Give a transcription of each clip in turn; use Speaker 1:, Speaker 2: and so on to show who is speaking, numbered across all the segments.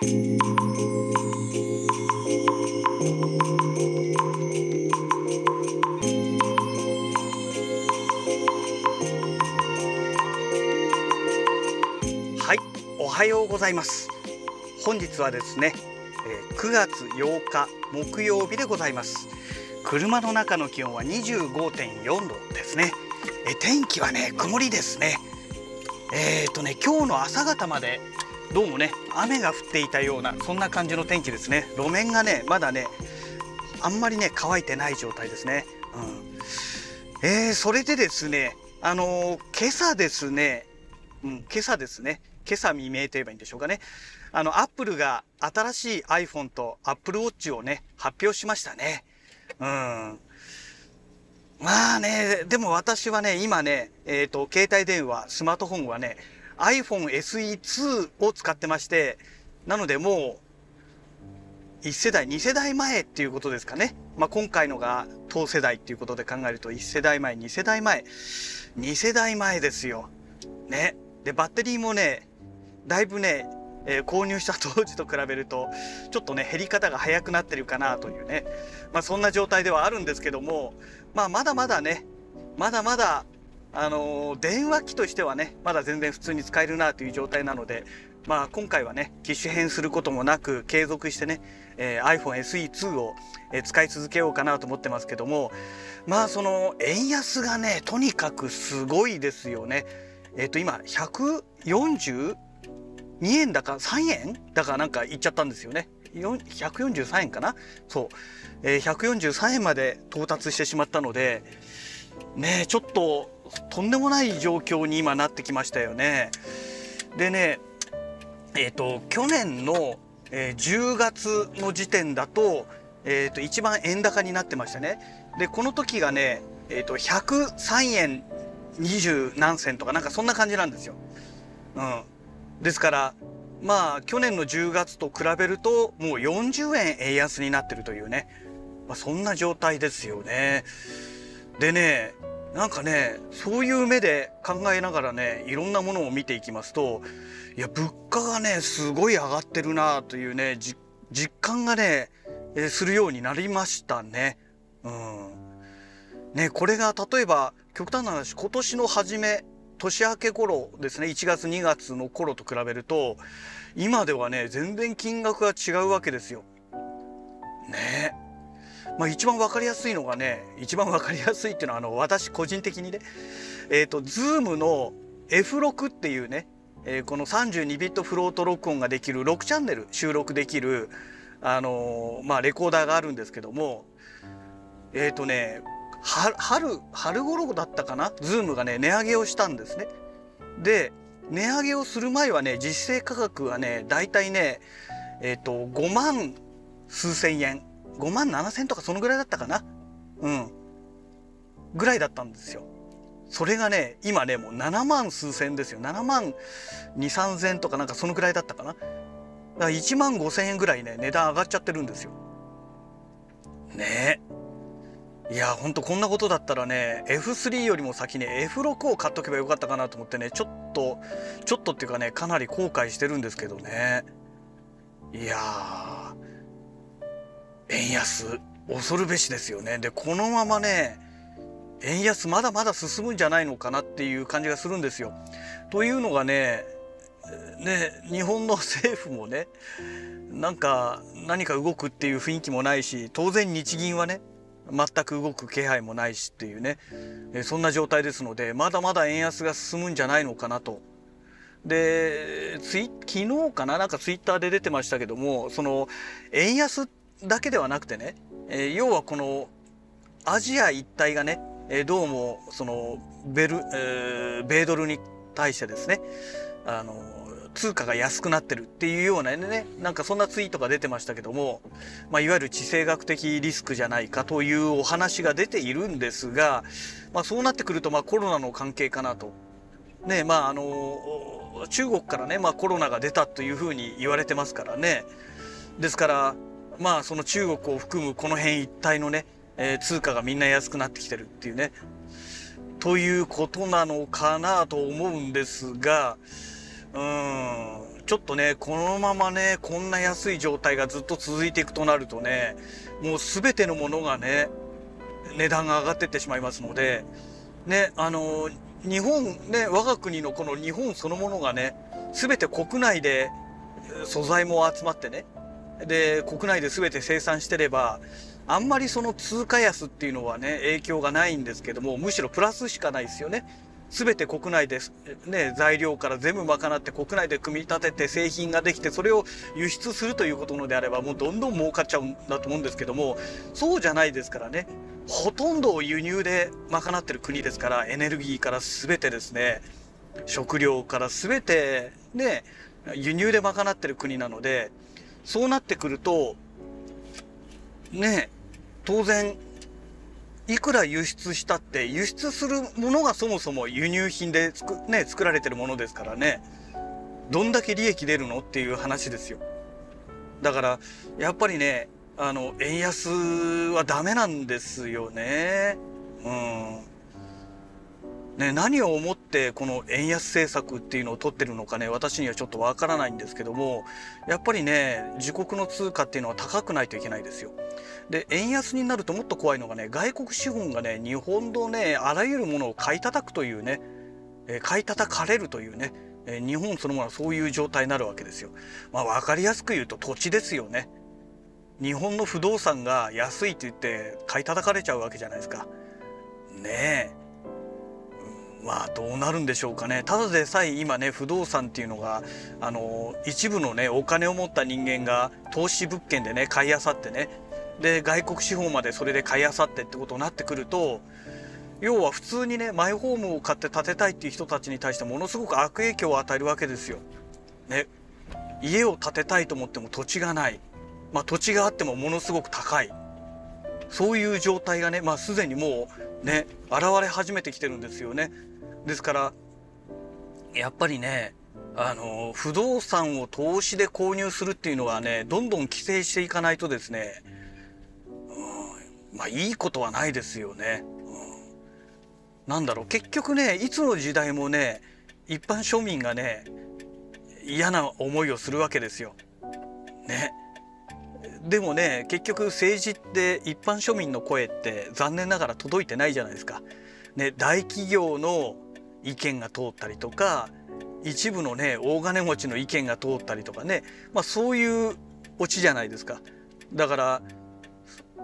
Speaker 1: はいおはようございます。本日はですねえ9月8日木曜日でございます。車の中の気温は25.4度ですね。え天気はね曇りですね。えー、とね今日の朝方までどうもね雨が降っていたようなそんな感じの天気ですね路面がねまだねあんまりね乾いてない状態ですね、うんえーそれでですねあのー今朝ですねうん、今朝ですね。今朝未明と言えばいいんでしょうかね。あの、アップルが新しい iPhone と Apple Watch をね、発表しましたね。うん。まあね、でも私はね、今ね、えっ、と、携帯電話、スマートフォンはね、iPhone SE2 を使ってまして、なのでもう、1世代、2世代前っていうことですかね。まあ、今回のが当世代っていうことで考えると、1世代前、2世代前、2世代前ですよ。ね。で、バッテリーもね、だいぶね、えー購入した当時と比べると、ちょっとね、減り方が早くなってるかなというね、まあそんな状態ではあるんですけども、まあまだまだね、まだまだ、あのー電話機としてはね、まだ全然普通に使えるなという状態なので、まあ今回はね、機種変することもなく継続してね、えー iPhone SE2 を、えー使い続けようかなと思ってますけども、まあその円安がね、とにかくすごいですよね。えっ、と今142円だか3円だかなんか言っちゃったんですよね。143円かな？そう、えー143円まで到達してしまったのでねちょっととんでもない状況に今なってきましたよね。でねえっ、と去年の、えー10月の時点だと,、えー、と一番円高になってましたね。でこの時がね、えー、と103円20何銭とかなんかそんな感じなんですよ。うん、ですからまあ去年の10月と比べるともう40円円安になってるというね、まあ、そんな状態ですよね。でねなんかねそういう目で考えながらねいろんなものを見ていきますといや物価がねすごい上がってるなというね実感がね、するようになりましたね。うんね、これが例えば極端な話今年の初め年明け頃ですね1月2月の頃と比べると今ではね全然金額が違うわけですよ。ねまあ一番わかりやすいのがね一番わかりやすいっていうのはあの私個人的にねえっ、と Zoom の F6 っていうね、えーこの32ビットフロート録音ができる6チャンネル収録できるあのーまあレコーダーがあるんですけどもえっ、とねは春春頃だったかなズームがね値上げをしたんですね。で値上げをする前はね実勢価格はねだいたいねえっ、と5万数千円5万7千とかそのぐらいだったかな？うん。ぐらいだったんですよ。それがね今ねもう7万数千ですよ。7万2 3千とかなんかそのぐらいだったかな？だから1万5千円ぐらいね値段上がっちゃってるんですよ。ね。えいやほんとこんなことだったらね F3 よりも先に F6 を買っとけばよかったかなと思ってねちょっとちょっとっていうかねかなり後悔してるんですけどね。いやー。円安恐るべしですよねでこのままね円安まだまだ進むんじゃないのかなっていう感じがするんですよ。というのがねね日本の政府もねなんか何か動くっていう雰囲気もないし当然日銀はね全く動く気配もないしっていうねそんな状態ですのでまだまだ円安が進むんじゃないのかなと。でツイ昨日かななんかツイッターで出てましたけどもその円安ってだけではなくてね、えー要はこのアジア一帯がね、えーどうもそのベル、えー米ドルに対してですねあの通貨が安くなってるっていうようなねなんかそんなツイートが出てましたけども、まあ、いわゆる地政学的リスクじゃないかというお話が出ているんですが、まあ、そうなってくるとまあコロナの関係かなと。ねまああの中国からね、まあ、コロナが出たというふうに言われてますからねですからまあその中国を含むこの辺一帯のね、えー通貨がみんな安くなってきてるっていうね。ということなのかなと思うんですがうーんちょっとね、このままね、こんな安い状態がずっと続いていくとなるとね、もう全てのものがね、値段が上がってってしまいますので、ね、あの、日本ね、我が国のこの日本そのものがね、全て国内で素材も集まってね、で、国内で全て生産してれば、あんまりその通貨安っていうのはね、影響がないんですけども、むしろプラスしかないですよね。全て国内で、ね、材料から全部賄って国内で組み立てて製品ができてそれを輸出するということのであればもうどんどん儲かっちゃうんだと思うんですけどもそうじゃないですからねほとんどを輸入で賄ってる国ですからエネルギーから全てですね食料から全てね輸入で賄ってる国なのでそうなってくるとね当然いくら輸出したって輸出するものがそもそも輸入品でつく、ね、作られてるものですからねどんだけ利益出るのっていう話ですよ。だからやっぱりねあの円安はダメなんですよね。うん。ね、何を思ってこの円安政策っていうのを取ってるのかね私にはちょっとわからないんですけどもやっぱりね自国の通貨っていうのは高くないといけないですよ。で円安になるともっと怖いのがね外国資本がね日本のねあらゆるものを買い叩くというね、え買い叩かれるというね、え日本そのものはそういう状態になるわけですよ。まあ分かりやすく言うと土地ですよね。日本の不動産が安いって言って買い叩かれちゃうわけじゃないですか。ねえ。まあどうなるんでしょうかね。ただでさえ今ね不動産っていうのがあの一部のねお金を持った人間が投資物件でね買いあさってね。で外国資本までそれで買いあさってってことになってくると要は普通にねマイホームを買って建てたいっていう人たちに対してものすごく悪影響を与えるわけですよ。ね、家を建てたいと思っても土地がない、まあ、土地があってもものすごく高い。そういう状態がね、まあ、すでにもうね現れ始めてきてるんですよね。ですからやっぱりねあの不動産を投資で購入するっていうのはねどんどん規制していかないとですね、うん、まあいいことはないですよね。うん、なんだろう結局ねいつの時代もね一般庶民がね嫌な思いをするわけですよ。ね。でもね結局政治って一般庶民の声って残念ながら届いてないじゃないですか。ね、大企業の意見が通ったりとか一部のね大金持ちの意見が通ったりとかね、まあ、そういうオチじゃないですか。だから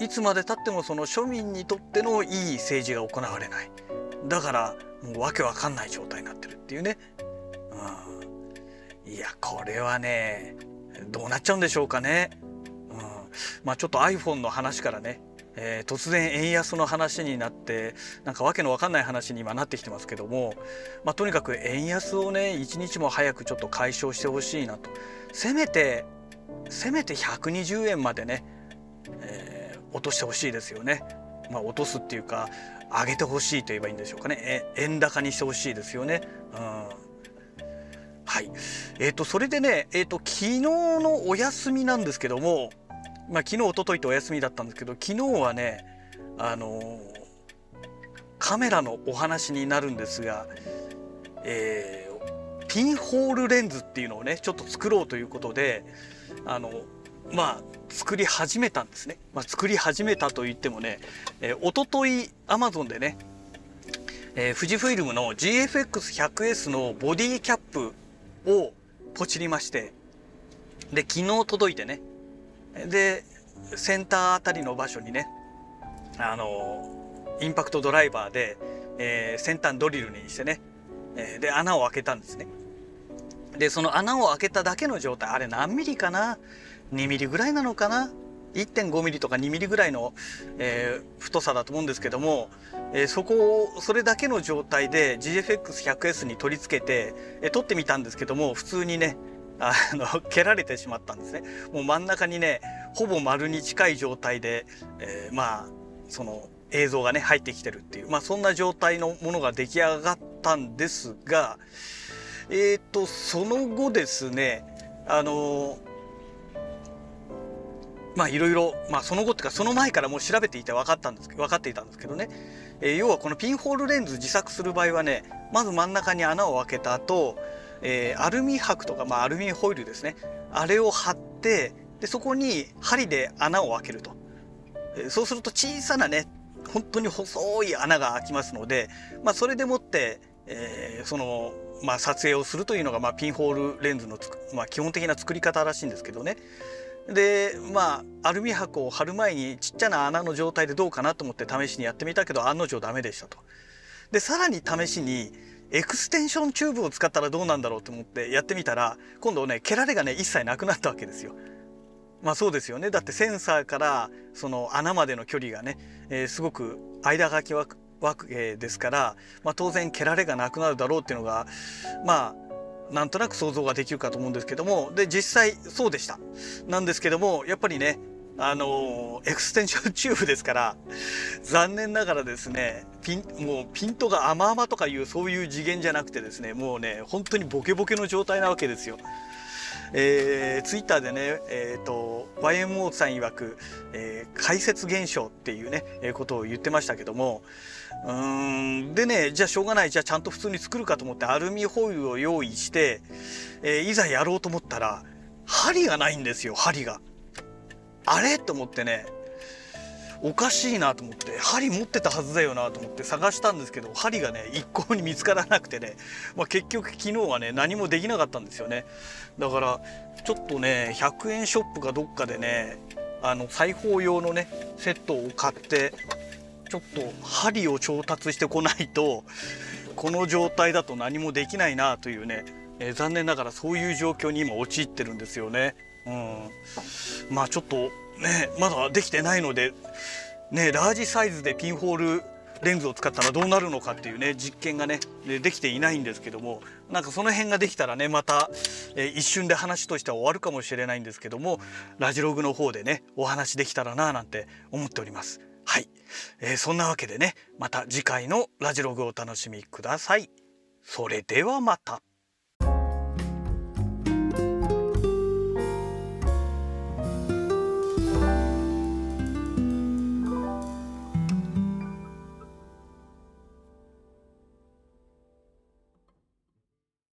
Speaker 1: いつまでたってもその庶民にとってのいい政治が行われない。だからもうわけわかんない状態になってるっていうね、うん、いやこれはねどうなっちゃうんでしょうかね、まあちょっと iPhone の話からねえー、突然円安の話になってなんかわけのわかんない話に今なってきてますけども、まあ、とにかく円安をね一日も早くちょっと解消してほしいなとせめてせめて120円までね、えー、落としてほしいですよね。まあ、落とすっていうか上げてほしいと言えばいいんでしょうかね円高にしてほしいですよね。うんはい。えっ、ー、と、それでね、えっ、ー、と、昨日のお休みなんですけども、まあ、昨日一昨日とお休みだったんですけど昨日はねあのカメラのお話になるんですが、えー、ピンホールレンズっていうのをねちょっと作ろうということであのまあ作り始めたんですね、まあ、作り始めたと言ってもね、えー、一昨日アマゾンでね、えー、富士フイルムの GFX100S のボディキャップをポチりましてで昨日届いてねでセンターあたりの場所にねあのインパクトドライバーで、えー、先端ドリルにしてね、えー、で穴を開けたんですね。でその穴を開けただけの状態あれ何ミリかな？2ミリぐらいなのかな？1.5ミリとか2ミリぐらいの、えー、太さだと思うんですけども、えー、そこをそれだけの状態で GFX100S に取り付けて、えー、撮ってみたんですけども普通にねあの 蹴られてしまったんですね。もう真ん中にねほぼ丸に近い状態で、えー、まあその映像がね入ってきてるっていう、まあ、そんな状態のものが出来上がったんですがえっ、ー、とその後ですねあのまあいろいろ、まあその後っていうかその前からもう調べていて分かったんです分かっていたんですけどね、えー、要はこのピンホールレンズ自作する場合はねまず真ん中に穴を開けた後えー、アルミ箔とか、まあ、アルミホイルですね。あれを貼ってでそこに針で穴を開けると、えー、そうすると小さなね本当に細い穴が開きますので、まあ、それでもって、えー、その、まあ、撮影をするというのが、まあ、ピンホールレンズのまあ、基本的な作り方らしいんですけどね。でまあアルミ箔を貼る前にちっちゃな穴の状態でどうかなと思って試しにやってみたけど案の定ダメでしたと。でさらに試しにエクステンションチューブを使ったらどうなんだろうと思ってやってみたら今度ねケラレがね一切なくなったわけですよ。まあそうですよねだってセンサーからその穴までの距離がね、えー、すごく間が空くわけですから、まあ、当然ケラレがなくなるだろうっていうのがまあなんとなく想像ができるかと思うんですけどもで実際そうでしたなんですけどもやっぱりねあのエクステンションチューブですから残念ながらですねピンもうピントが甘々とかいうそういう次元じゃなくてですねもうね本当にボケボケの状態なわけですよ。えー、ツイッターでね、えーと、YMO さん曰く、えー、解説現象っていうね、えー、ことを言ってましたけどもうんでねじゃあしょうがないじゃあちゃんと普通に作るかと思ってアルミホイルを用意して、えー、いざやろうと思ったら針がないんですよ針が。あれ？と思ってねおかしいなと思って針持ってたはずだよなと思って探したんですけど針がね一向に見つからなくてね、まあ、結局昨日はね何もできなかったんですよねだからちょっとね100円ショップかどっかでねあの裁縫用のねセットを買ってちょっと針を調達してこないとこの状態だと何もできないなというね、え、残念ながらそういう状況に今陥ってるんですよね。うん、まあちょっとねまだできてないのでねラージサイズでピンホールレンズを使ったらどうなるのかっていうね実験がねできていないんですけどもなんかその辺ができたらねまた、え一瞬で話としては終わるかもしれないんですけどもラジログの方でねお話できたらななんて思っております。はい、えー、そんなわけでねまた次回のラジログをお楽しみください。それではまた。